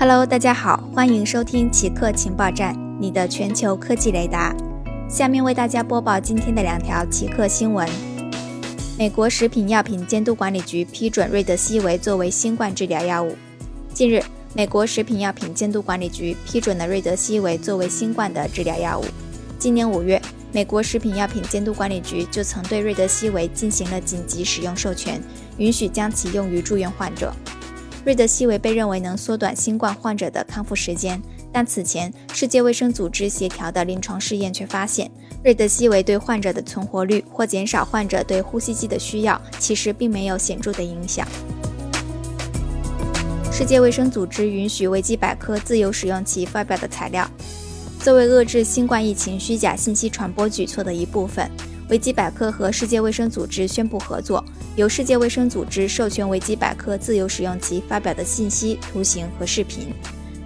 Hello，大家好，欢迎收听奇客情报站，你的全球科技雷达。下面为大家播报今天的两条奇客新闻：美国食品药品监督管理局批准瑞德西韦作为新冠治疗药物。近日，美国食品药品监督管理局批准了瑞德西韦作为新冠的治疗药物。今年五月，美国食品药品监督管理局就曾对瑞德西韦进行了紧急使用授权，允许将其用于住院患者。瑞德西韦被认为能缩短新冠患者的康复时间，但此前世界卫生组织协调的临床试验却发现，瑞德西韦对患者的存活率或减少患者对呼吸机的需要，其实并没有显著的影响。世界卫生组织允许维基百科自由使用其发表的材料。作为遏制新冠疫情虚假信息传播举措的一部分，维基百科和世界卫生组织宣布合作。由世界卫生组织授权维基百科自由使用其发表的信息、图形和视频，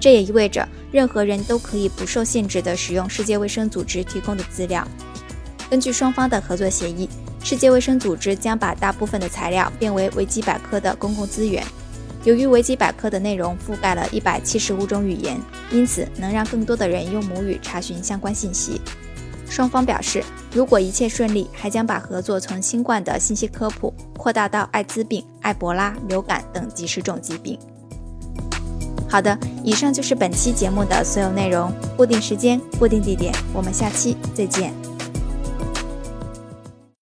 这也意味着任何人都可以不受限制地使用世界卫生组织提供的资料。根据双方的合作协议，世界卫生组织将把大部分的材料变为维基百科的公共资源。由于维基百科的内容覆盖了一百七十五种语言，因此能让更多的人用母语查询相关信息。双方表示，如果一切顺利，还将把合作从新冠的信息科普扩大到艾滋病、埃博拉、流感等几十种疾病。好的，以上就是本期节目的所有内容。固定时间，固定地点，我们下期再见。